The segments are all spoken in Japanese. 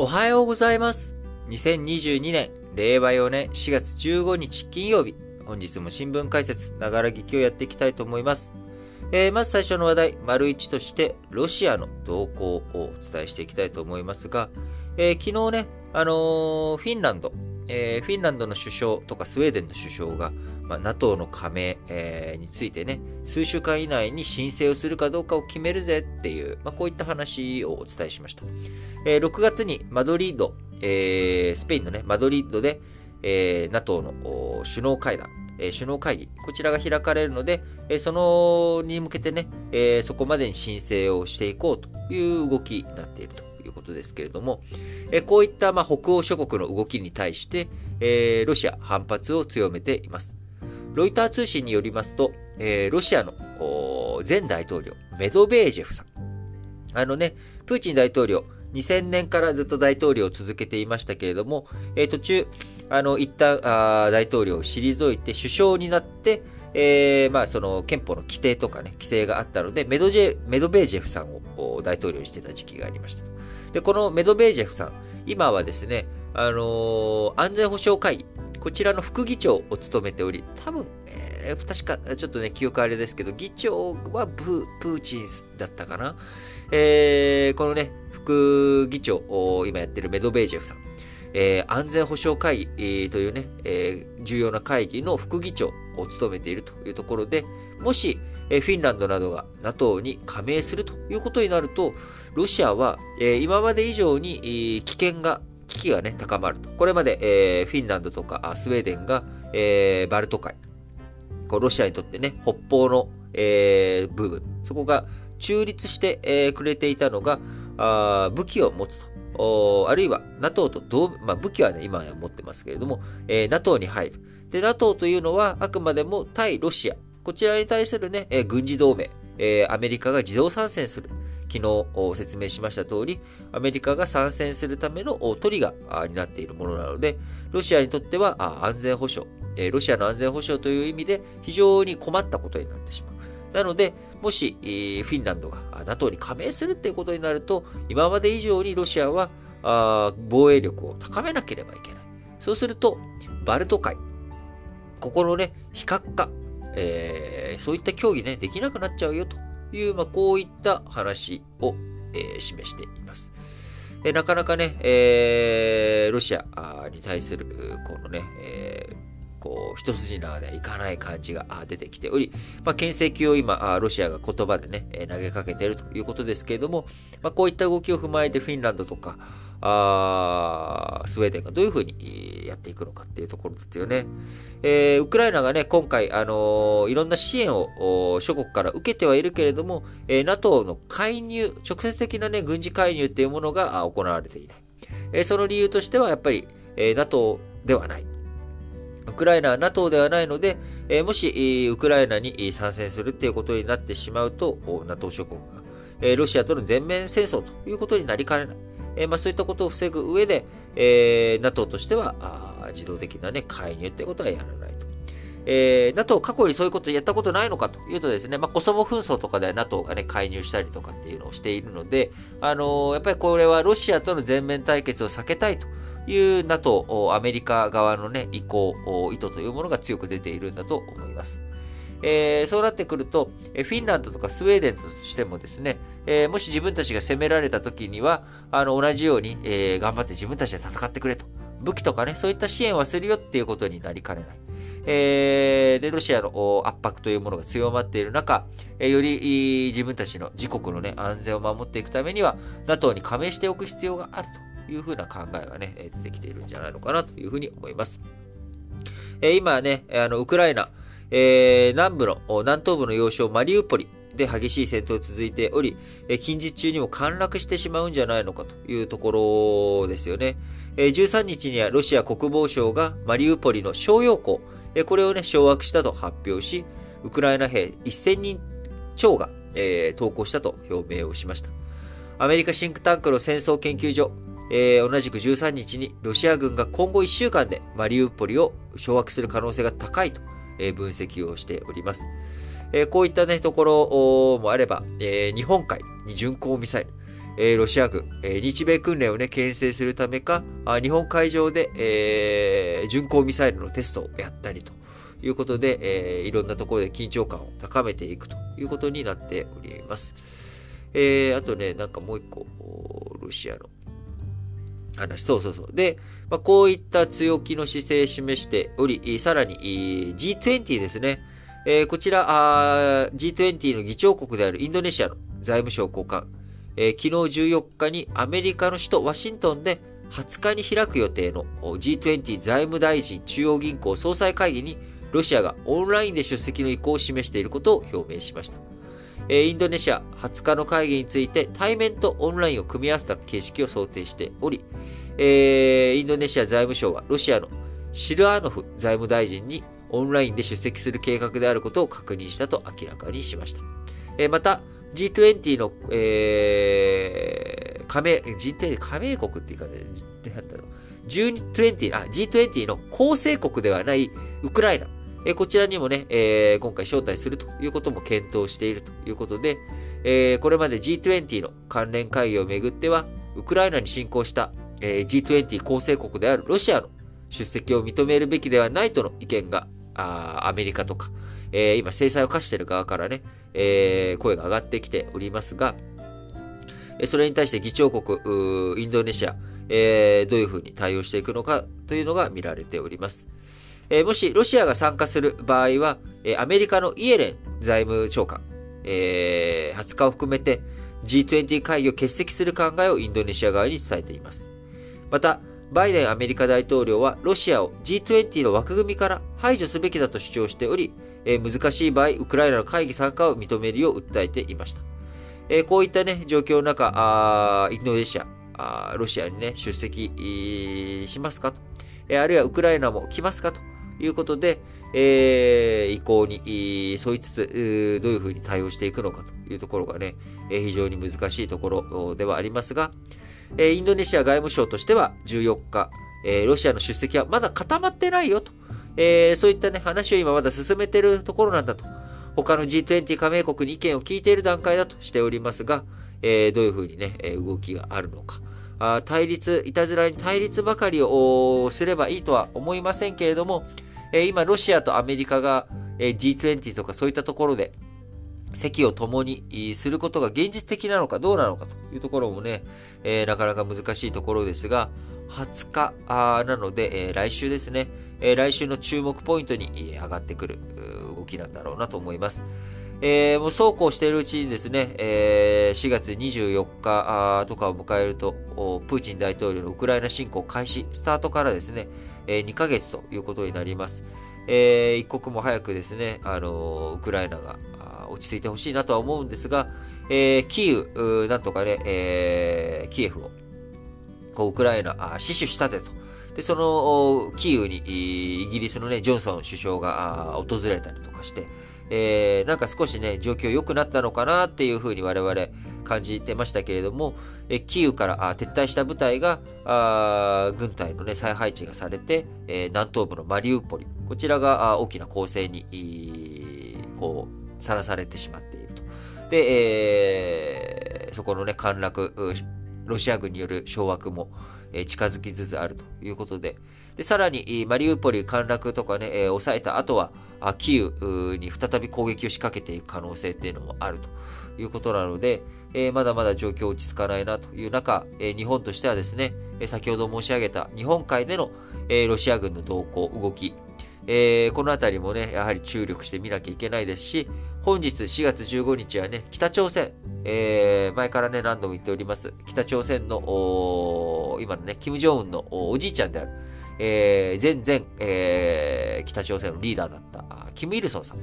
おはようございます。2022年、令和4年4月15日金曜日。本日も新聞解説、ながら劇をやっていきたいと思います。えー、まず最初の話題、丸一として、ロシアの動向をお伝えしていきたいと思いますが、えー、昨日ね、あのー、フィンランド、えー、フィンランドの首相とかスウェーデンの首相が、まあ、NATO の加盟、えー、についてね、数週間以内に申請をするかどうかを決めるぜっていう、まあ、こういった話をお伝えしました。えー、6月にマドリード、えー、スペインのね、マドリードで、えー、NATO の首脳会談、えー、首脳会議、こちらが開かれるので、えー、そのに向けてね、えー、そこまでに申請をしていこうという動きになっているということですけれども、えー、こういった、まあ、北欧諸国の動きに対して、えー、ロシア反発を強めています。ロイター通信によりますと、えー、ロシアの前大統領、メドベージェフさん。あのね、プーチン大統領、2000年からずっと大統領を続けていましたけれども、えー、途中、あの、一旦あ大統領を退いて首相になって、えー、まあ、その憲法の規定とかね、規制があったので、メドジェ、メドベージェフさんを大統領にしてた時期がありました。で、このメドベージェフさん、今はですね、あのー、安全保障会議、こちらの副議長を務めており、多分、えー、確か、ちょっとね、記憶あれですけど、議長はプーチンだったかな。えー、このね、副議長を今やってるメドベージェフさん、えー、安全保障会議、というね、えー、重要な会議の副議長を務めているというところで、もし、えー、フィンランドなどが NATO に加盟するということになると、ロシアは、えー、今まで以上に、えー、危険が、危機がね、高まると。これまで、えー、フィンランドとかスウェーデンが、えー、バルト海、こうロシアにとってね、北方の、えー、部分、そこが中立して、えー、くれていたのが、あ武器を持つと。あるいは NATO と同、まあ、武器はね、今は持ってますけれども、えー、NATO に入る。で、NATO というのはあくまでも対ロシア。こちらに対するね、えー、軍事同盟。えー、アメリカが自動参戦する。昨日説明しました通り、アメリカが参戦するためのトリガーになっているものなので、ロシアにとっては安全保障、ロシアの安全保障という意味で非常に困ったことになってしまう。なので、もし、フィンランドが NATO に加盟するっていうことになると、今まで以上にロシアは防衛力を高めなければいけない。そうすると、バルト海、ここのね、非核化、えー、そういった協議ね、できなくなっちゃうよという、まあ、こういった話を、えー、示しています。えなかなかね、えー、ロシアに対する、このね、えーこう、一筋縄ではいかない感じが出てきており、まあ、牽制球を今、ロシアが言葉でね、投げかけているということですけれども、まあ、こういった動きを踏まえてフィンランドとか、あスウェーデンがどういうふうにやっていくのかっていうところですよね。えー、ウクライナがね、今回、あのー、いろんな支援を諸国から受けてはいるけれども、えー、NATO の介入、直接的なね、軍事介入っていうものが行われていない。えー、その理由としては、やっぱり、えー、NATO ではない。ウクライナは NATO ではないので、えー、もし、ウクライナに参戦するっていうことになってしまうと、NATO 諸国が、えー、ロシアとの全面戦争ということになりかねない。えーまあ、そういったことを防ぐ上で、えー、NATO としてはあ自動的な、ね、介入ってことはやらないと。えー、NATO 過去にそういうことやったことないのかというとですね、まあ、コソボ紛争とかでは NATO がね、介入したりとかっていうのをしているので、あのー、やっぱりこれはロシアとの全面対決を避けたいという NATO、アメリカ側のね、意向、意図というものが強く出ているんだと思います。えー、そうなってくると、フィンランドとかスウェーデンとしてもですね、えー、もし自分たちが攻められた時には、あの、同じように、えー、頑張って自分たちで戦ってくれと。武器とかね、そういった支援はするよっていうことになりかねない。えー、で、ロシアの圧迫というものが強まっている中、えー、より自分たちの自国のね、安全を守っていくためには、NATO に加盟しておく必要があるというふうな考えがね、出てきているんじゃないのかなというふうに思います。えー、今ね、あの、ウクライナ、えー、南部の、南東部の要衝マリウポリで激しい戦闘続いており、え、近日中にも陥落してしまうんじゃないのかというところですよね。えー、13日にはロシア国防省がマリウポリの商用港、え、これをね、掌握したと発表し、ウクライナ兵1000人超が、えー、投降したと表明をしました。アメリカシンクタンクの戦争研究所、えー、同じく13日にロシア軍が今後1週間でマリウポリを掌握する可能性が高いとえ分析をしております。えこういったね、ところもあれば、え日本海に巡航ミサイル、え、ロシア軍、え、日米訓練をね、牽制するためか、あ日本海上で、え、巡航ミサイルのテストをやったりということで、え、いろんなところで緊張感を高めていくということになっております。え、あとね、なんかもう一個、ロシアの話、そうそうそう。で、まあ、こういった強気の姿勢を示しており、さらに G20 ですね。えー、こちら G20 の議長国であるインドネシアの財務省高官、えー、昨日14日にアメリカの首都ワシントンで20日に開く予定の G20 財務大臣中央銀行総裁会議にロシアがオンラインで出席の意向を示していることを表明しました。インドネシア20日の会議について対面とオンラインを組み合わせた形式を想定しており、インドネシア財務省はロシアのシルアーノフ財務大臣にオンラインで出席する計画であることを確認したと明らかにしました。え、また、G20 の、えー、加盟、G20 加盟国っていうかね、なんだろう、G20、あ、G20 の構成国ではないウクライナ、え、こちらにもね、え、今回招待するということも検討しているということで、え、これまで G20 の関連会議をめぐっては、ウクライナに侵攻したえ、G20 構成国であるロシアの出席を認めるべきではないとの意見が、あアメリカとか、え、今制裁を科している側からね、え、声が上がってきておりますが、それに対して議長国、インドネシア、え、どういうふうに対応していくのかというのが見られております。えー、もしロシアが参加する場合は、えー、アメリカのイエレン財務長官、えー、20日を含めて G20 会議を欠席する考えをインドネシア側に伝えています。また、バイデンアメリカ大統領はロシアを G20 の枠組みから排除すべきだと主張しており、えー、難しい場合、ウクライナの会議参加を認めるよう訴えていました。えー、こういったね、状況の中、あインドネシア、あロシアにね、出席しますかと、えー、あるいはウクライナも来ますかということで、えー、意向に沿いつつ、どういうふうに対応していくのかというところがね、非常に難しいところではありますが、インドネシア外務省としては14日、ロシアの出席はまだ固まってないよと、えそういったね、話を今まだ進めているところなんだと。他の G20 加盟国に意見を聞いている段階だとしておりますが、えどういうふうにね、動きがあるのか。あ対立、いたずらに対立ばかりをすればいいとは思いませんけれども、え今ロシアとアメリカが、え G20 とかそういったところで席を共にすることが現実的なのかどうなのかというところもね、えー、なかなか難しいところですが、20日なので、えー、来週ですね、えー、来週の注目ポイントに上がってくる動きなんだろうなと思います。えー、もうそうこうしているうちにですね、えー、4月24日とかを迎えると、プーチン大統領のウクライナ侵攻開始、スタートからですね、え、2ヶ月ということになります。えー、一刻も早くですね、あのウクライナが落ち着いてほしいなとは思うんですが、えー、キーウ、なんとかね、えー、キエフを、こう、ウクライナ、死守したでと。で、その、キーウに、イギリスのね、ジョンソン首相が訪れたりとかして、えー、なんか少しね、状況良くなったのかなっていうふうに我々感じてましたけれども、えキーウから撤退した部隊が、あ軍隊のね、再配置がされて、え、南東部のマリウポリ、こちらが大きな攻勢に、さらされてしまっていると。で、えー、そこのね、陥落、ロシア軍による掌握も、え、近づきつつあるということで、で、さらに、マリウポリ陥落とかね、えー、抑えた後は、キーウに再び攻撃を仕掛けていく可能性っていうのもあるということなので、えー、まだまだ状況落ち着かないなという中、えー、日本としてはですね、先ほど申し上げた日本海での、えー、ロシア軍の動向、動き、えー、このあたりもね、やはり注力してみなきゃいけないですし、本日4月15日はね、北朝鮮、えー、前からね、何度も言っております、北朝鮮の、今のね、金正恩のおじいちゃんである、えー、前々、えー、北朝鮮のリーダーだった、キム・イルソンさん。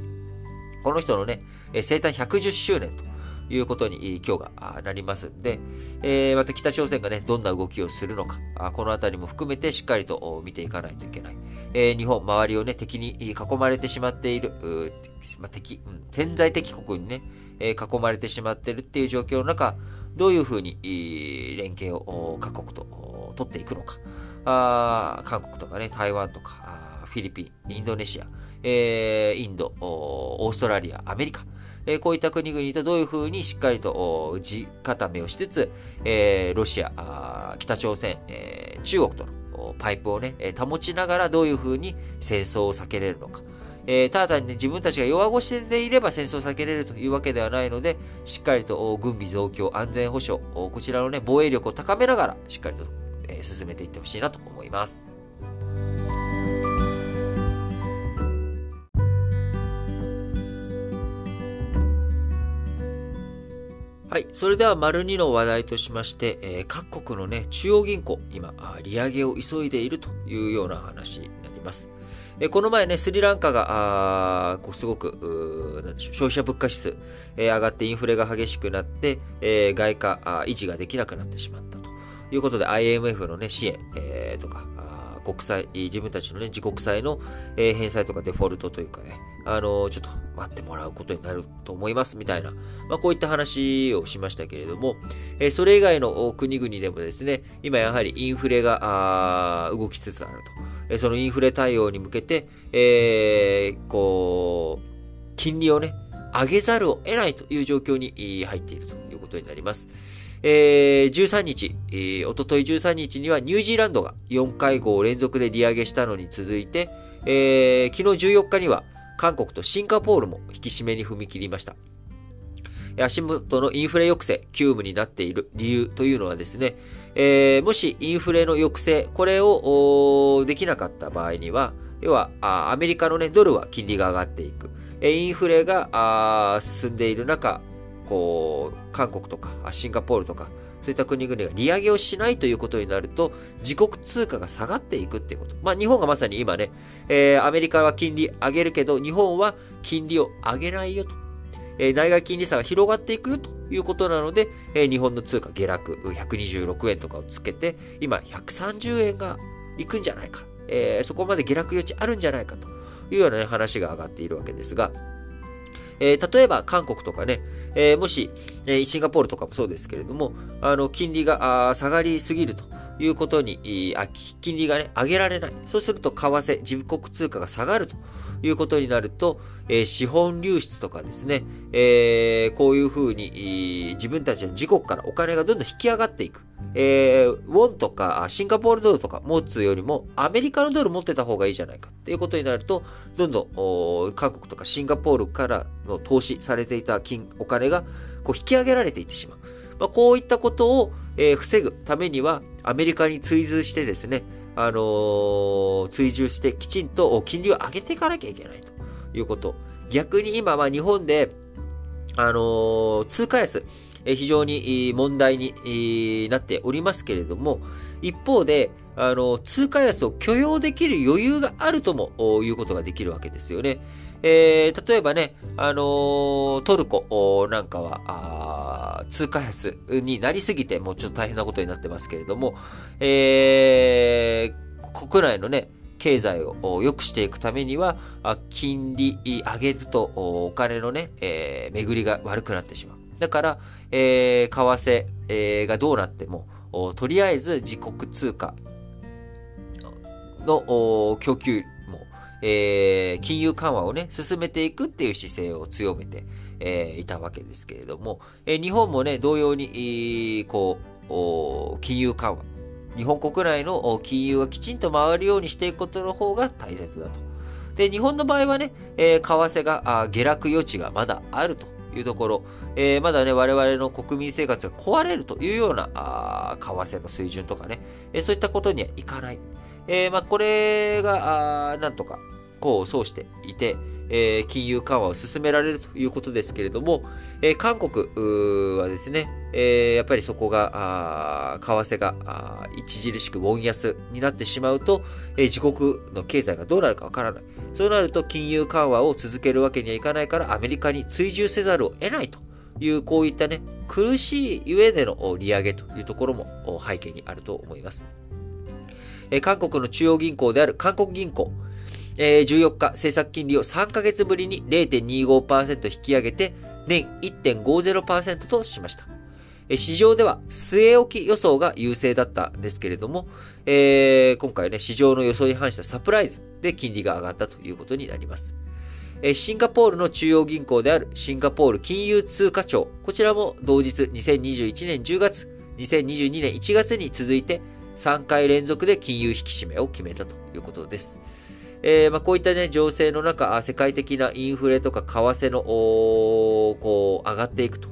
この人のね、生誕110周年ということに今日がなりますんで、えー、また北朝鮮がね、どんな動きをするのか、このあたりも含めてしっかりと見ていかないといけない。えー、日本、周りをね、敵に囲まれてしまっている、ま、敵、うん、潜在的国にね、えー、囲まれてしまっているっていう状況の中、どういうふうに連携を各国と取っていくのか。あ韓国とかね、台湾とか、フィリピン、インドネシア、えー、インド、オーストラリア、アメリカ、えこういった国々とどういうふうにしっかりと地固めをしつつ、えロシア、北朝鮮、え中国とのパイプをね、保ちながらどういうふうに戦争を避けれるのか。えー、ただ単に、ね、自分たちが弱腰でいれば戦争を避けれるというわけではないので、しっかりと軍備増強、安全保障、こちらのね、防衛力を高めながら、しっかりと、えー、進めていってほしいなと思います。はい。それでは、丸2の話題としまして、えー、各国のね、中央銀行、今、利上げを急いでいるというような話になります。えこの前ね、スリランカが、あこうすごく、なんでしょう、消費者物価指数、えー、上がってインフレが激しくなって、えー、外貨あ維持ができなくなってしまったということで、IMF のね、支援、えー、とか、国債、自分たちのね、自国債の、え、返済とかデフォルトというかね、あの、ちょっと待ってもらうことになると思いますみたいな、まあ、こういった話をしましたけれども、え、それ以外の国々でもですね、今やはりインフレが、動きつつあると。えそのインフレ対応に向けて、えー、こう、金利をね、上げざるを得ないという状況に入っているということになります。えー、13日、えー、おととい13日にはニュージーランドが4回合連続で利上げしたのに続いて、えー、昨日14日には韓国とシンガポールも引き締めに踏み切りました。足元のインフレ抑制、急務になっている理由というのはですね、えー、もしインフレの抑制、これをできなかった場合には、要はアメリカの、ね、ドルは金利が上がっていく。インフレが進んでいる中、こう、韓国とかシンガポールとか、そういった国々が利上げをしないということになると、自国通貨が下がっていくっていうこと。まあ日本がまさに今ね、えー、アメリカは金利上げるけど、日本は金利を上げないよと。えー、内外金利差が広がっていくよということなので、えー、日本の通貨下落126円とかをつけて、今130円がいくんじゃないか。えー、そこまで下落余地あるんじゃないかというような、ね、話が上がっているわけですが、えー、例えば韓国とかね、えー、もし、え、シンガポールとかもそうですけれども、あの、金利が下がりすぎるということに、あ金利がね、上げられない。そうすると、為替、自国通貨が下がるということになると、えー、資本流出とかですね、えー、こういうふうに、自分たちの自国からお金がどんどん引き上がっていく。えー、ウォンとかシンガポールドルとか持つよりもアメリカのドル持ってた方がいいじゃないかっていうことになると、どんどん韓国とかシンガポールからの投資されていた金、お金がこう引き上げられていってしまう。まあ、こういったことを、えー、防ぐためにはアメリカに追随してですね、あの、追従してきちんと金利を上げていかなきゃいけないということ。逆に今は日本で、あの、通貨安、非常に問題になっておりますけれども、一方で、あの、通貨安を許容できる余裕があるともいうことができるわけですよね。えー、例えばね、あのー、トルコなんかは、通貨安になりすぎて、もうちょっと大変なことになってますけれども、えー、国内のね、経済を良くしていくためには、金利上げるとお金のね、えー、巡りが悪くなってしまう。だから、えー、為替、えー、がどうなっても、とりあえず自国通貨の供給、えー、金融緩和をね、進めていくっていう姿勢を強めて、えー、いたわけですけれども、えー、日本もね、同様に、こう、金融緩和、日本国内の金融がきちんと回るようにしていくことの方が大切だと。で、日本の場合はね、え、為替が下落余地がまだあるというところ、えー、まだね、我々の国民生活が壊れるというような、あ為替の水準とかね、えー、そういったことにはいかない。えー、まあ、これが、あなんとか、こう、そうしていて、えー、金融緩和を進められるということですけれども、えー、韓国はですね、えー、やっぱりそこが、為替が著しくウォン安になってしまうと、え自国の経済がどうなるかわからない。そうなると金融緩和を続けるわけにはいかないからアメリカに追従せざるを得ないという、こういったね、苦しいゆえでの利上げというところも背景にあると思います。え韓国の中央銀行である韓国銀行、え14日、政策金利を3ヶ月ぶりに0.25%引き上げて、年1.50%としました。市場では据え置き予想が優勢だったんですけれども、えー、今回ね、市場の予想に反したサプライズで金利が上がったということになります。シンガポールの中央銀行であるシンガポール金融通貨庁、こちらも同日2021年10月、2022年1月に続いて3回連続で金融引き締めを決めたということです。えー、まあ、こういったね、情勢の中、世界的なインフレとか為替の、こう、上がっていくと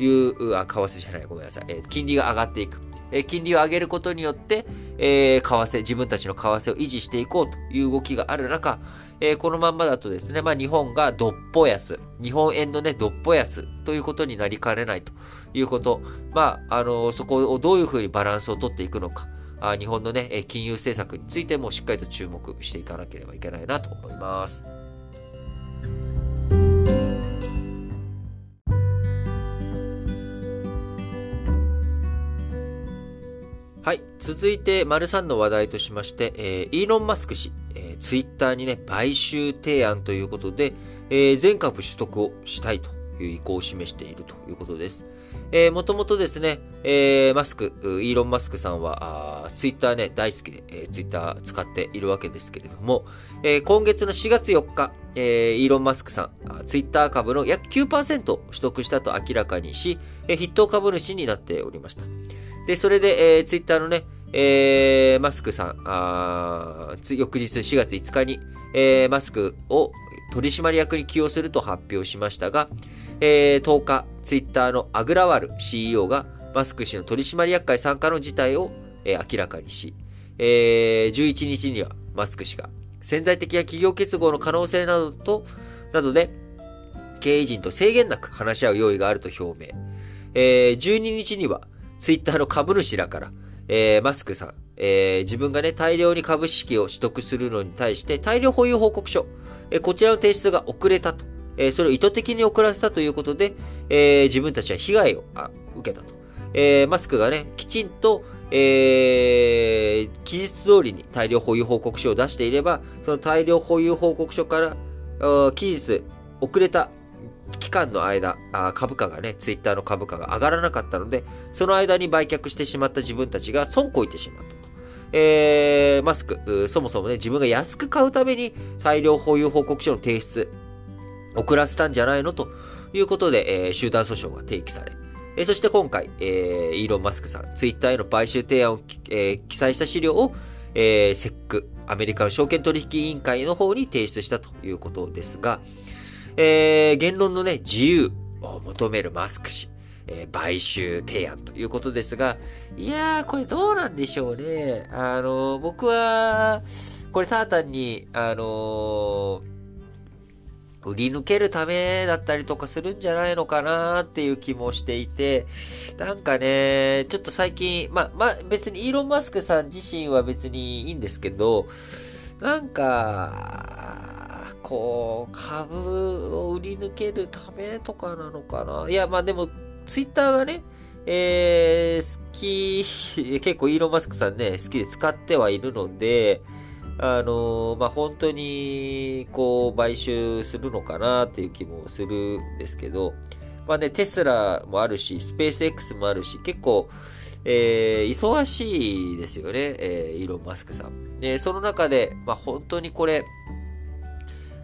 いう、あ、為替じゃない、ごめんなさい。えー、金利が上がっていく。えー、金利を上げることによって、えー、為替、自分たちの為替を維持していこうという動きがある中、えー、このまんまだとですね、まあ日本がどっぽ安、日本円のね、どっぽ安ということになりかねないということ。まあ、あのー、そこをどういうふうにバランスをとっていくのか。日本のね、金融政策についてもしっかりと注目していかなければいけないなと思います。はい。続いて、丸3の話題としまして、えー、イーロン・マスク氏、えー、ツイッターにね、買収提案ということで、えー、全株取得をしたいという意向を示しているということです。えー、もともとですね、えー、マスク、イーロン・マスクさんは、ツイッターね、大好きで、えー、ツイッター使っているわけですけれども、えー、今月の4月4日、えー、イーロン・マスクさん、ツイッター株の約9%取得したと明らかにし、えー、筆頭株主になっておりました。で、それで、えー、ツイッターのね、えー、マスクさん、あ翌日4月5日に、えー、マスクを取締役に起用すると発表しましたが、えー、10日、ツイッターのアグラワル CEO がマスク氏の取締役会参加の事態を、えー、明らかにし、えー、11日にはマスク氏が潜在的な企業結合の可能性などと、などで、経営陣と制限なく話し合う用意があると表明。えー、12日には、ツイッターの株主らから、えー、マスクさん、えー、自分がね、大量に株式を取得するのに対して、大量保有報告書、えー、こちらの提出が遅れたと。え、それを意図的に遅らせたということで、え、自分たちは被害をあ受けたと。え、マスクがね、きちんと、えー、期日通りに大量保有報告書を出していれば、その大量保有報告書から、期日遅れた期間の間、株価がね、ツイッターの株価が上がらなかったので、その間に売却してしまった自分たちが損こいてしまったと。えー、マスク、そもそもね、自分が安く買うために大量保有報告書の提出、遅らせたんじゃないの？ということで、えー、集団訴訟が提起され、えー、そして今回、えー、イーロン・マスクさん、ツイッターへの買収提案を、えー、記載した資料を、えー、セック、アメリカの証券取引委員会の方に提出したということですが、えー、言論のね、自由を求めるマスク氏、えー、買収提案ということですが、いやー、これどうなんでしょうね。あの、僕は、これただ単に、あのー、売り抜けるためだったりとかするんじゃないのかなっていう気もしていて、なんかね、ちょっと最近、ま、ま別にイーロン・マスクさん自身は別にいいんですけど、なんか、こう、株を売り抜けるためとかなのかな。いや、まあでも、ツイッターがね、えー、好き、結構イーロン・マスクさんね、好きで使ってはいるので、あの、まあ、本当に、こう、買収するのかなっていう気もするんですけど、まあね、テスラもあるし、スペース X もあるし、結構、えー、忙しいですよね、えー、イーロン・マスクさん。で、その中で、まあ、本当にこれ、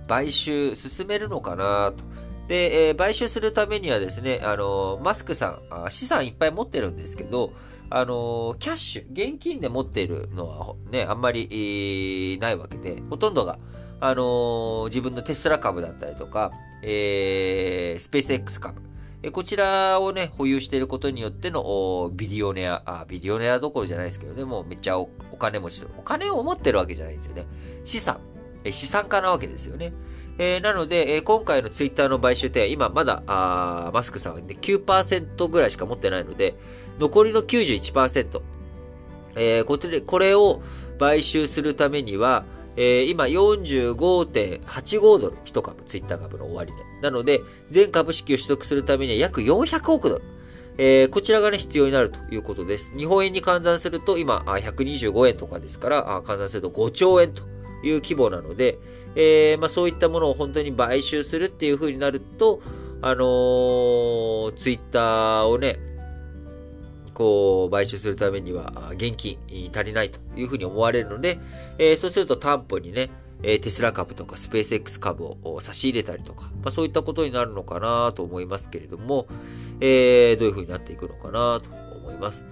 買収進めるのかなと。で、えー、買収するためにはですね、あの、マスクさん資産いっぱい持ってるんですけど、あのー、キャッシュ、現金で持っているのはね、あんまり、ないわけで、ほとんどが、あの自分のテスラ株だったりとか、えー、スペース X 株、えこちらをね、保有していることによってのビリオネア、あ、ビリオネアどころじゃないですけどね、もうめっちゃお金持ち、お金を持ってるわけじゃないんですよね。資産。え資産家なわけですよね。えー、なので、えー、今回のツイッターの買収って今まだあマスクさんは、ね、9%ぐらいしか持ってないので、残りの91%、えー、これこれを買収するためには、えー、今45.85ドル、1株、ツイッター株の終値、ね。なので、全株式を取得するためには約400億ドル。えー、こちらがね、必要になるということです。日本円に換算すると、今、125円とかですから、換算すると5兆円という規模なので、えー、まあそういったものを本当に買収するっていう風になると、あのー、ツイッターをね、こう、買収するためには、現金足りないというふうに思われるので、えー、そうすると担保にね、えテスラ株とかスペース X 株を差し入れたりとか、まあ、そういったことになるのかなと思いますけれども、えー、どういう風になっていくのかなと思います。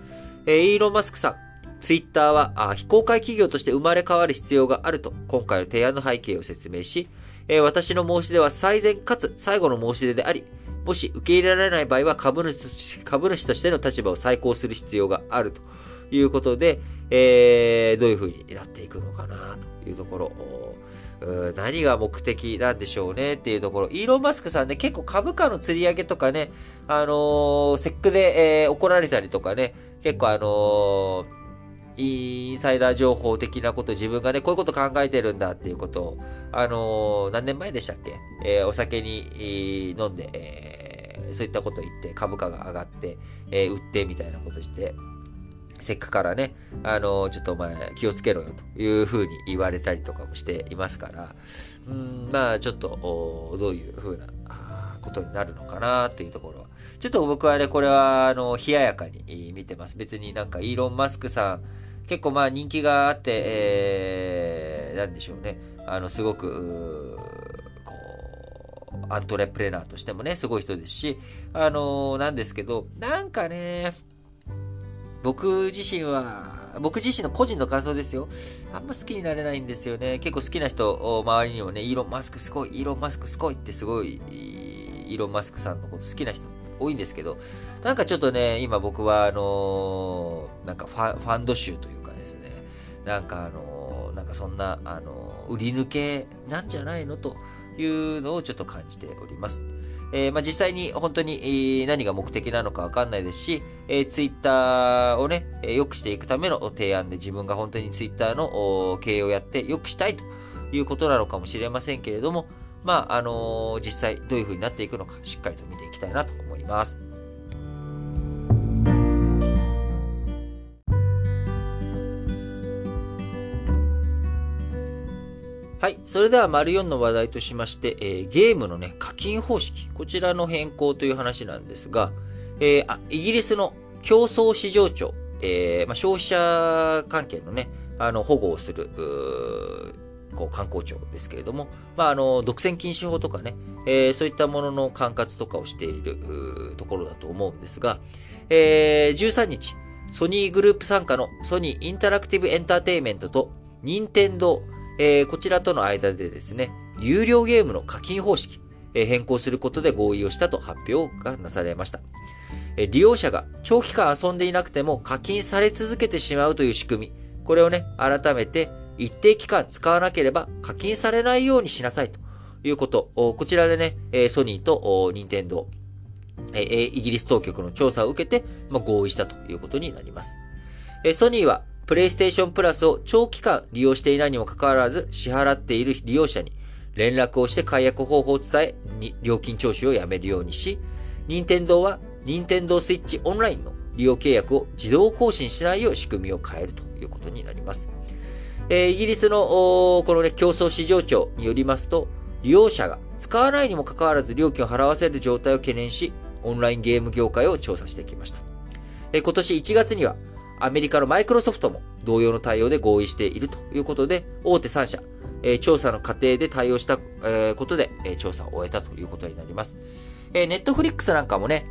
えー、イーロン・マスクさん、ツイッターはあ非公開企業として生まれ変わる必要があると、今回の提案の背景を説明し、えー、私の申し出は最善かつ最後の申し出であり、もし受け入れられない場合は株主株主としての立場を再考する必要があると。いうことで、えー、どういう風になっていくのかなというところ、何が目的なんでしょうね。っていうところ。イーロン・マスクさんね、結構株価の釣り上げとかね、あのー、セックで、えー、怒られたりとかね、結構あのー、インサイダー情報的なこと自分がね、こういうこと考えてるんだっていうことを、あのー、何年前でしたっけ？えー、お酒に飲んで、えー、そういったこと言って株価が上がって、え、売ってみたいなことして、セックからね、あの、ちょっとお前気をつけろよというふうに言われたりとかもしていますから、うん、まあちょっと、どういうふうなことになるのかなっていうところは。ちょっと僕はね、これは、あの、冷ややかに見てます。別になんかイーロン・マスクさん、結構まあ人気があって、えー、なんでしょうね。あの、すごく、こう、アントレプレナーとしてもね、すごい人ですし、あのなんですけど、なんかね、僕自身は、僕自身の個人の感想ですよ。あんま好きになれないんですよね。結構好きな人、周りにもね、イーロン・マスクすごい、イーロン・マスクすごいってすごい、イーロン・マスクさんのこと好きな人多いんですけど、なんかちょっとね、今僕はあのー、なんかファファンド集という、なんかあのー、なんかそんな、あのー、売り抜けなんじゃないのというのをちょっと感じております。えー、まあ、実際に本当に、えー、何が目的なのかわかんないですし、えー、ツイッターをね、え良くしていくための提案で自分が本当にツイッターの経営をやって良くしたいということなのかもしれませんけれども、まあ、あの実際どういう風になっていくのかしっかりと見ていきたいなと思います。はい。それでは、丸4の話題としまして、えー、ゲームのね、課金方式。こちらの変更という話なんですが、えー、あイギリスの競争市場庁、えー、まあ、消費者関係のね、あの、保護をする、こう、観光庁ですけれども、まあ、あの、独占禁止法とかね、えー、そういったものの管轄とかをしているところだと思うんですが、えー、13日、ソニーグループ参加のソニーインタラクティブエンターテイメントと、任天堂えー、こちらとの間でですね、有料ゲームの課金方式、えー、変更することで合意をしたと発表がなされました。えー、利用者が長期間遊んでいなくても課金され続けてしまうという仕組み、これをね、改めて一定期間使わなければ課金されないようにしなさいということ。こちらでね、ソニーと任天堂、イギリス当局の調査を受けて、ま合意したということになります。ソニーはプレイステーションプラスを長期間利用していないにもかかわらず支払っている利用者に連絡をして解約方法を伝え、料金徴収をやめるようにし、任天堂は任天堂スイッチオンラインの利用契約を自動更新しないよう仕組みを変えるということになります。えー、イギリスのこのね、競争市場庁によりますと、利用者が使わないにもかかわらず料金を払わせる状態を懸念し、オンラインゲーム業界を調査してきました。えー、今年1月には、アメリカのマイクロソフトも同様の対応で合意しているということで、大手3社、え、調査の過程で対応した、え、ことで、え、調査を終えたということになります。え、ネットフリックスなんかもね、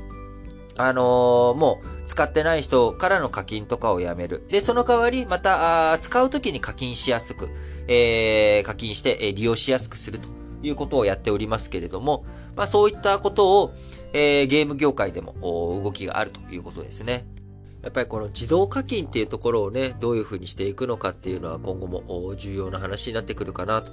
あのー、もう使ってない人からの課金とかをやめる。で、その代わり、また、使うときに課金しやすく、えー、課金して、え、利用しやすくするということをやっておりますけれども、まあそういったことを、えー、ゲーム業界でも動きがあるということですね。やっぱりこの自動課金っていうところをね、どういうふうにしていくのかっていうのは今後も重要な話になってくるかなと。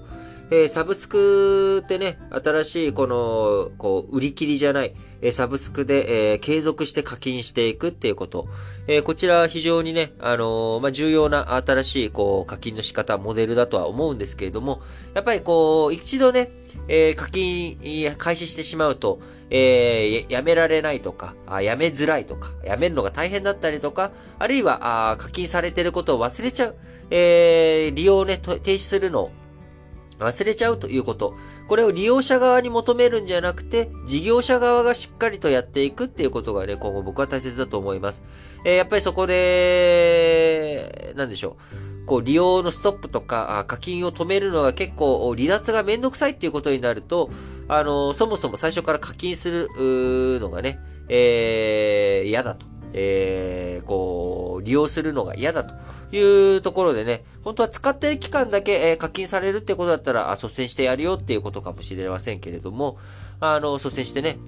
えー、サブスクってね、新しいこの、こう、売り切りじゃない、えー、サブスクで、えー、継続して課金していくっていうこと。えこちらは非常にね、あのまあ、重要な新しい、こう、課金の仕方、モデルだとは思うんですけれども、やっぱりこう、一度ね、え課金開始してしまうと、えー、やめられないとか、あやめづらいとか、やめるのが大変だったりとか、あるいは、あ課金されてることを忘れちゃう、えー、利用をね、停止するのを忘れちゃうということ。これを利用者側に求めるんじゃなくて、事業者側がしっかりとやっていくっていうことがね、今後僕は大切だと思います。えー、やっぱりそこで、なんでしょう。こう、利用のストップとか、課金を止めるのが結構、離脱がめんどくさいっていうことになると、あの、そもそも最初から課金するのがね、えー、嫌だと。えー、こう、利用するのが嫌だというところでね、本当は使ってる期間だけ、え、課金されるってことだったら、率先してやるよっていうことかもしれませんけれども、あの、率先してね、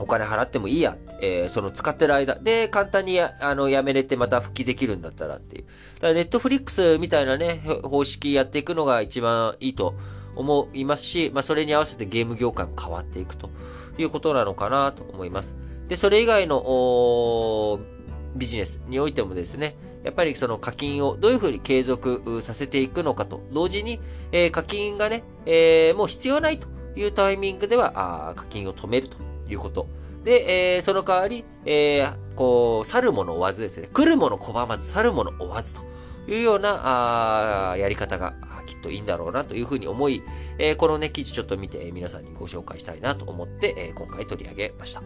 お金払ってもいいや、えー、その使ってる間で簡単にや、あの、やめれてまた復帰できるんだったらっていう。だからネットフリックスみたいなね、方式やっていくのが一番いいと思いますし、まあ、それに合わせてゲーム業界も変わっていくということなのかなと思います。で、それ以外の、ビジネスにおいてもですね、やっぱりその課金をどういうふうに継続させていくのかと、同時に、えー、課金がね、えー、もう必要ないというタイミングでは、あ課金を止めるということ。で、えー、その代わり、えー、こう、去るもの追わずですね、来るもの拒まず、去るもの追わずというような、あやり方がきっといいんだろうなというふうに思い、えー、このね、記事ちょっと見て、皆さんにご紹介したいなと思って、え、今回取り上げました。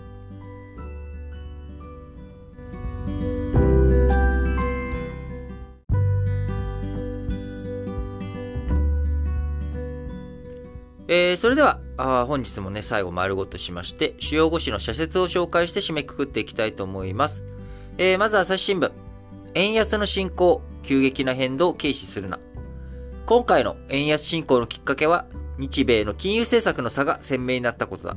えー、それではあ、本日もね、最後丸ごとしまして、主要語詞の社説を紹介して締めくくっていきたいと思います。えー、まず朝日新聞。円安の進行、急激な変動を軽視するな。今回の円安進行のきっかけは、日米の金融政策の差が鮮明になったことだ。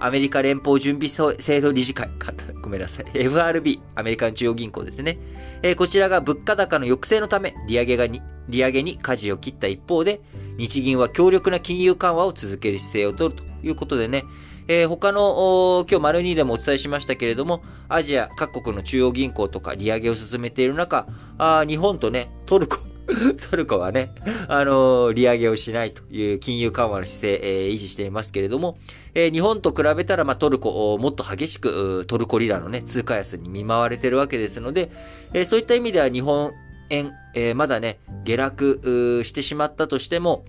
アメリカ連邦準備制度理事会、ごめんなさい。FRB、アメリカン中央銀行ですね。えー、こちらが物価高の抑制のため、利上げがに、利上げに舵を切った一方で、日銀は強力な金融緩和を続ける姿勢を取るということでね、えー、他の、今日丸2でもお伝えしましたけれども、アジア各国の中央銀行とか利上げを進めている中、あ日本とね、トルコ、トルコはね、あのー、利上げをしないという金融緩和の姿勢、えー、維持していますけれども、えー、日本と比べたら、まあ、トルコ、もっと激しく、トルコリラのね、通貨安に見舞われてるわけですので、え、そういった意味では日本円、えー、まだね、下落してしまったとしても、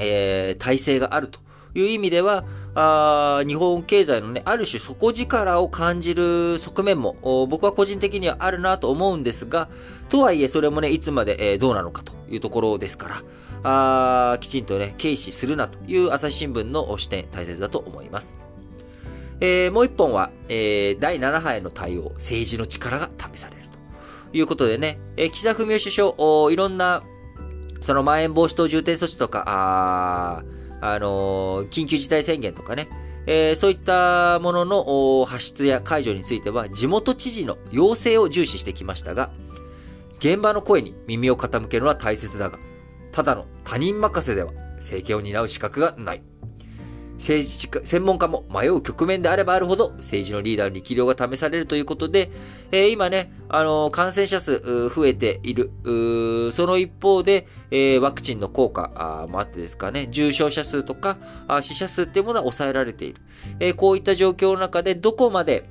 えー、体制があるという意味では、あ日本経済のね、ある種底力を感じる側面も、僕は個人的にはあるなと思うんですが、とはいえそれもね、いつまで、えー、どうなのかというところですから、あきちんとね、軽視するなという朝日新聞の視点、大切だと思います。えー、もう一本は、えー、第7波への対応、政治の力が試されるいうことでね、え、岸田文雄首相、いろんな、そのまん延防止等重点措置とか、ああのー、緊急事態宣言とかね、えー、そういったものの発出や解除については地元知事の要請を重視してきましたが、現場の声に耳を傾けるのは大切だが、ただの他人任せでは政権を担う資格がない。政治家、専門家も迷う局面であればあるほど政治のリーダーの力量が試されるということで、えー、今ね、あのー、感染者数増えている。その一方で、えー、ワクチンの効果もあってですかね、重症者数とか死者数っていうものは抑えられている。えこういった状況の中でどこまで、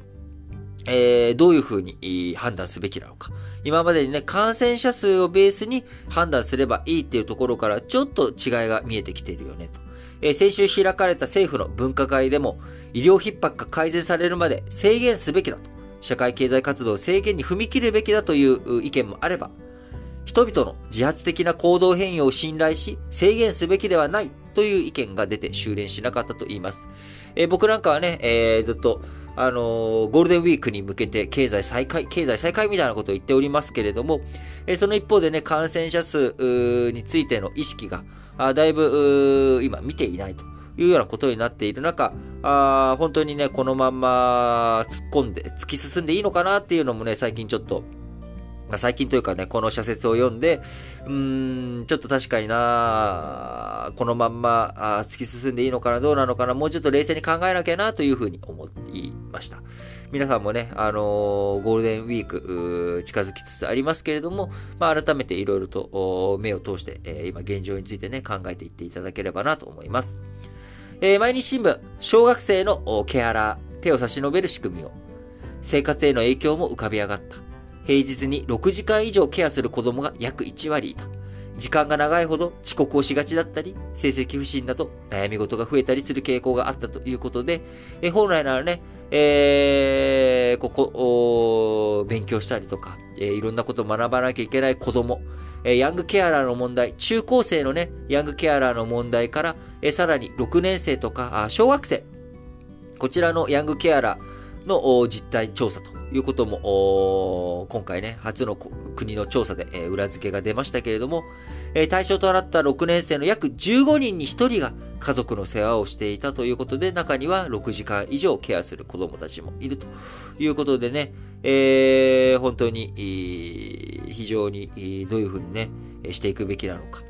えどういうふうに判断すべきなのか。今までにね、感染者数をベースに判断すればいいっていうところからちょっと違いが見えてきているよねと。え、先週開かれた政府の分科会でも、医療逼迫が改善されるまで制限すべきだと、社会経済活動制限に踏み切るべきだという意見もあれば、人々の自発的な行動変容を信頼し、制限すべきではないという意見が出て修練しなかったと言います。えー、僕なんかはね、えー、ずっと、あのー、ゴールデンウィークに向けて経済再開、経済再開みたいなことを言っておりますけれども、え、その一方でね、感染者数についての意識が、あだいぶ、今見ていないというようなことになっている中、あ本当にね、このまんま突っ込んで、突き進んでいいのかなっていうのもね、最近ちょっと、最近というかね、この社説を読んで、うーん、ちょっと確かになこのまんまあ突き進んでいいのかな、どうなのかな、もうちょっと冷静に考えなきゃなというふうに思いました。皆さんもね、あのー、ゴールデンウィーク近づきつつありますけれども、まあ、改めていろいろと目を通して、えー、今現状についてね、考えていっていただければなと思います。えー、毎日新聞、小学生のケアラー、手を差し伸べる仕組みを。生活への影響も浮かび上がった。平日に6時間以上ケアする子供が約1割いた。時間が長いほど遅刻をしがちだったり、成績不振など悩み事が増えたりする傾向があったということで、え本来ならね、えー、ここ、勉強したりとか、えー、いろんなことを学ばなきゃいけない子供、えー、ヤングケアラーの問題、中高生のね、ヤングケアラーの問題から、えー、さらに6年生とか、あ小学生、こちらのヤングケアラーの実態調査ということも、今回ね、初の国の調査で、え裏付けが出ましたけれども、え対象となった6年生の約15人に1人が家族の世話をしていたということで、中には6時間以上ケアする子供たちもいるということでね、えー、本当に、非常にどういうふうにね、していくべきなのか。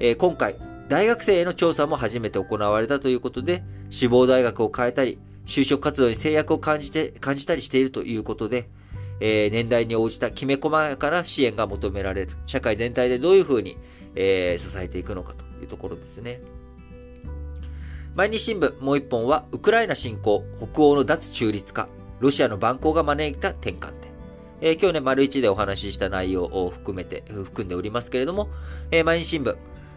え今回、大学生への調査も初めて行われたということで、志望大学を変えたり、就職活動に制約を感じて、感じたりしているということで、えー、年代に応じたきめ細やかな支援が求められる。社会全体でどういうふうに、えー、支えていくのかというところですね。毎日新聞もう一本は、ウクライナ侵攻、北欧の脱中立化、ロシアの蛮行が招いた転換点。えー、今日ね、丸一でお話しした内容を含めて、含んでおりますけれども、えー、毎日新聞、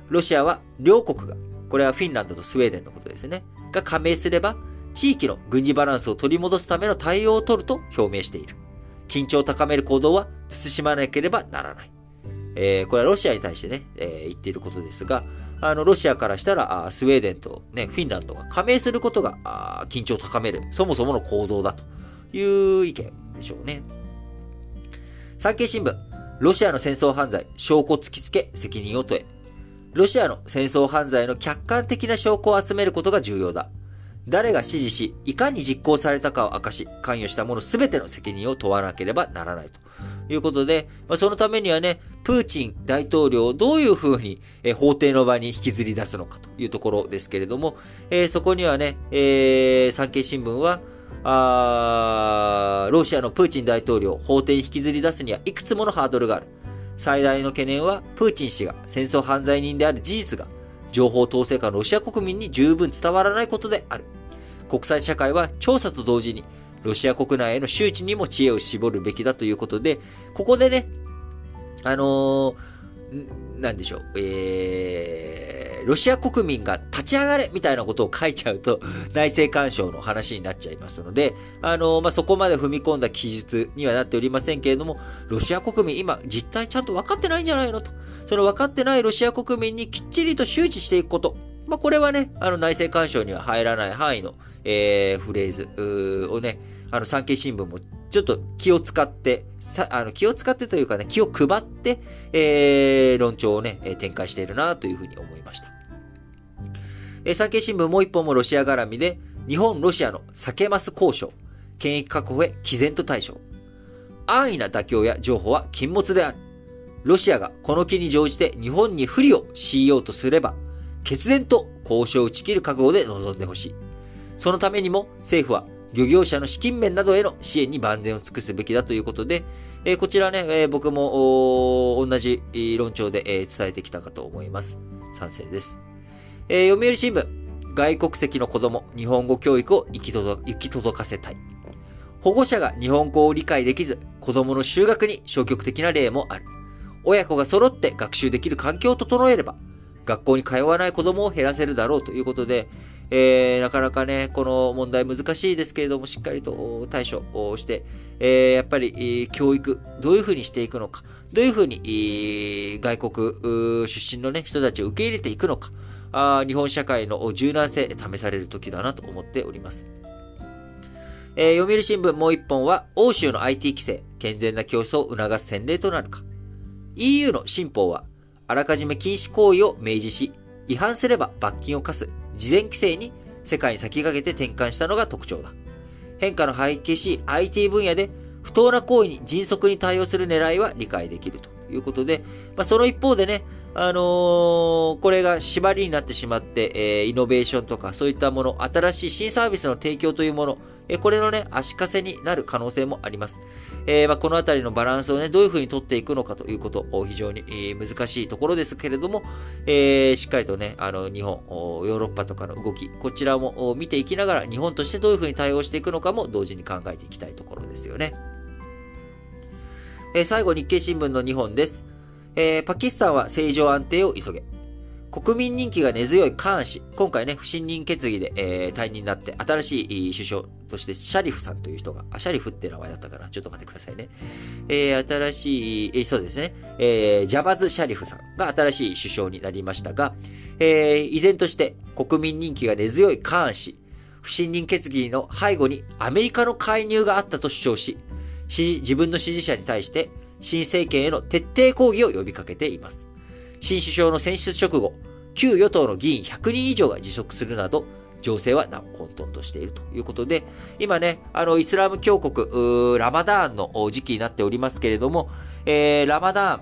ロシアは両国が、これはフィンランドとスウェーデンのことですね、が加盟すれば、地域の軍事バランスを取り戻すための対応を取ると表明している。緊張を高める行動は慎まなければならない。えー、これはロシアに対してね、えー、言っていることですが、あの、ロシアからしたら、スウェーデンとね、フィンランドが加盟することが、緊張を高める、そもそもの行動だという意見でしょうね。産経新聞、ロシアの戦争犯罪、証拠突きつけ、責任を問え。ロシアの戦争犯罪の客観的な証拠を集めることが重要だ。誰が指示し、いかに実行されたかを明かし、関与した者すべての責任を問わなければならないということで、まあ、そのためにはね、プーチン大統領をどういうふうに、え法廷の場に引きずり出すのかというところですけれども、えー、そこにはね、えー、産経新聞は、あロシアのプーチン大統領を法廷に引きずり出すにはいくつものハードルがある。最大の懸念は、プーチン氏が戦争犯罪人である事実が情報統制下のロシア国民に十分伝わらないことである。国際社会は調査と同時に、ロシア国内への周知にも知恵を絞るべきだということで、ここでね、あのー、なんでしょう、えー、ロシア国民が立ち上がれみたいなことを書いちゃうと、内政干渉の話になっちゃいますので、あのー、まあ、そこまで踏み込んだ記述にはなっておりませんけれども、ロシア国民今実態ちゃんと分かってないんじゃないのと。その分かってないロシア国民にきっちりと周知していくこと。まあ、これはね、あの内政干渉には入らない範囲の、えー、フレーズをね、あの産経新聞もちょっと気を使って、さ、あの気を使ってというかね、気を配って、えー、論調をね、展開しているなというふうに思いました。え、産経新聞もう一本もロシア絡みで、日本、ロシアの避けます交渉、権益確保へ毅然と対処。安易な妥協や情報は禁物である。ロシアがこの気に乗じて日本に不利を強いようとすれば、決然と交渉を打ち切る覚悟で臨んでほしい。そのためにも政府は漁業者の資金面などへの支援に万全を尽くすべきだということで、えー、こちらね、えー、僕も同じ論調で、えー、伝えてきたかと思います。賛成です。え読売新聞、外国籍の子供、日本語教育を行き届かせたい。保護者が日本語を理解できず、子供の就学に消極的な例もある。親子が揃って学習できる環境を整えれば、学校に通わない子供を減らせるだろうということで、えー、なかなかね、この問題難しいですけれども、しっかりと対処をして、えー、やっぱり、教育、どういうふうにしていくのか、どういうふうに、外国出身のね、人たちを受け入れていくのか、あ日本社会の柔軟性で、試される時だなと思っております。えー、読売新聞もう一本は、欧州の IT 規制、健全な競争を促す先例となるか。EU の新法は、あらかじめ禁止行為を明示し、違反すれば罰金を課す事前規制に世界に先駆けて転換したのが特徴だ。変化の背景し IT 分野で不当な行為に迅速に対応する狙いは理解できるということで、まあ、その一方でね、あのー、これが縛りになってしまって、えー、イノベーションとかそういったもの、新しい新サービスの提供というもの、えー、これのね、足かせになる可能性もあります。えー、まあ、このあたりのバランスをね、どういうふうに取っていくのかということ、非常に、えー、難しいところですけれども、えー、しっかりとね、あの、日本、ヨーロッパとかの動き、こちらも見ていきながら、日本としてどういうふうに対応していくのかも同時に考えていきたいところですよね。えー、最後、日経新聞の2本です。えー、パキスタンは政情安定を急げ。国民人気が根強いカーン氏。今回ね、不信任決議で、えー、退任になって、新しい首相としてシャリフさんという人が、あ、シャリフって名前だったかな？ちょっと待ってくださいね。えー、新しい、えー、そうですね。えー、ジャバズ・シャリフさんが新しい首相になりましたが、えー、依然として国民人気が根強いカーン氏。不信任決議の背後にアメリカの介入があったと主張し、自分の支持者に対して新政権への徹底抗議を呼びかけています。新首相の選出直後、旧与党の議員100人以上が辞職するなど、情勢は混沌としているということで、今ね、あの、イスラム教国、ラマダーンの時期になっておりますけれども、えー、ラマダーン、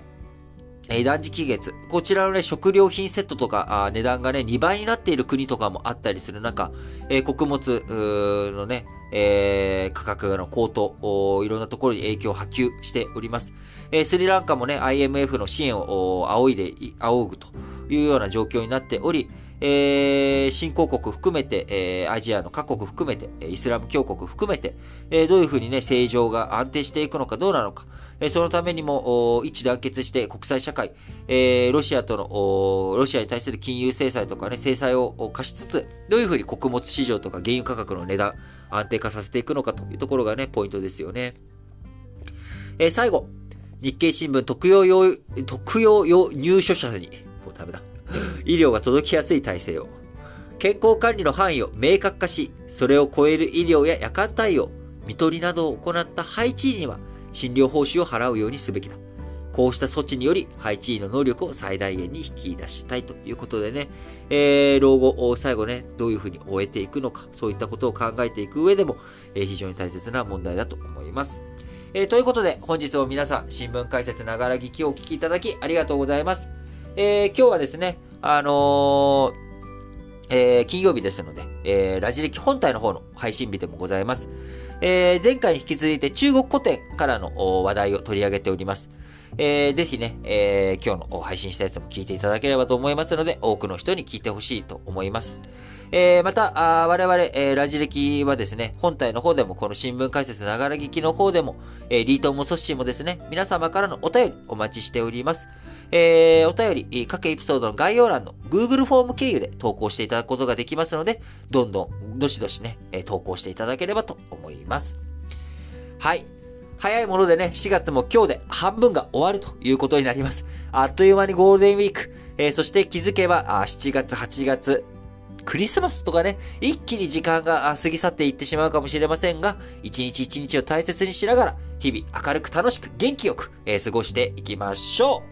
え断食月。こちらのね、食料品セットとか、あ値段がね、2倍になっている国とかもあったりする中、えー、穀物のね、えー、価格の高騰、いろんなところに影響を波及しております。えー、スリランカもね、IMF の支援を仰いで、仰ぐというような状況になっており、えー、新興国含めて、えー、アジアの各国含めて、イスラム教国含めて、えー、どういうふうにね、政情が安定していくのかどうなのか、えー、そのためにも、一致団結して国際社会、えー、ロシアとの、ロシアに対する金融制裁とかね、制裁を課しつつ、どういうふうに穀物市場とか原油価格の値段、安定化させていくのかというところがね、ポイントですよね。えー、最後、日経新聞特用用、特用用入所者に、ダメだ。医療が届きやすい体制を。健康管理の範囲を明確化し、それを超える医療や夜間対応、見取りなどを行った配置医には診療報酬を払うようにすべきだ。こうした措置により、配置医の能力を最大限に引き出したいということでね、えー、老後を最後ね、どういうふうに終えていくのか、そういったことを考えていく上でも、えー、非常に大切な問題だと思います。えー、ということで、本日も皆さん、新聞解説ながら聞きをお聞きいただき、ありがとうございます。えー、今日はですね、あのー、えー、金曜日ですので、えー、ラジ歴本体の方の配信日でもございます。え、前回に引き続いて中国古典からの話題を取り上げております。えー、ぜひね、え、今日の配信したやつも聞いていただければと思いますので、多くの人に聞いてほしいと思います。えー、また、あ我々、えー、ラジ歴はですね、本体の方でも、この新聞解説ながら聞きの方でも、えー、リートもソッシーもですね、皆様からのお便りお待ちしております。えー、お便り、各エピソードの概要欄の Google フォーム経由で投稿していただくことができますので、どんどん、どしどしね、投稿していただければと思います。はい。早いものでね、4月も今日で半分が終わるということになります。あっという間にゴールデンウィーク、えー、そして気づけば、あ7月、8月、クリスマスとかね、一気に時間が過ぎ去っていってしまうかもしれませんが、一日一日を大切にしながら、日々明るく楽しく元気よく、え、過ごしていきましょう。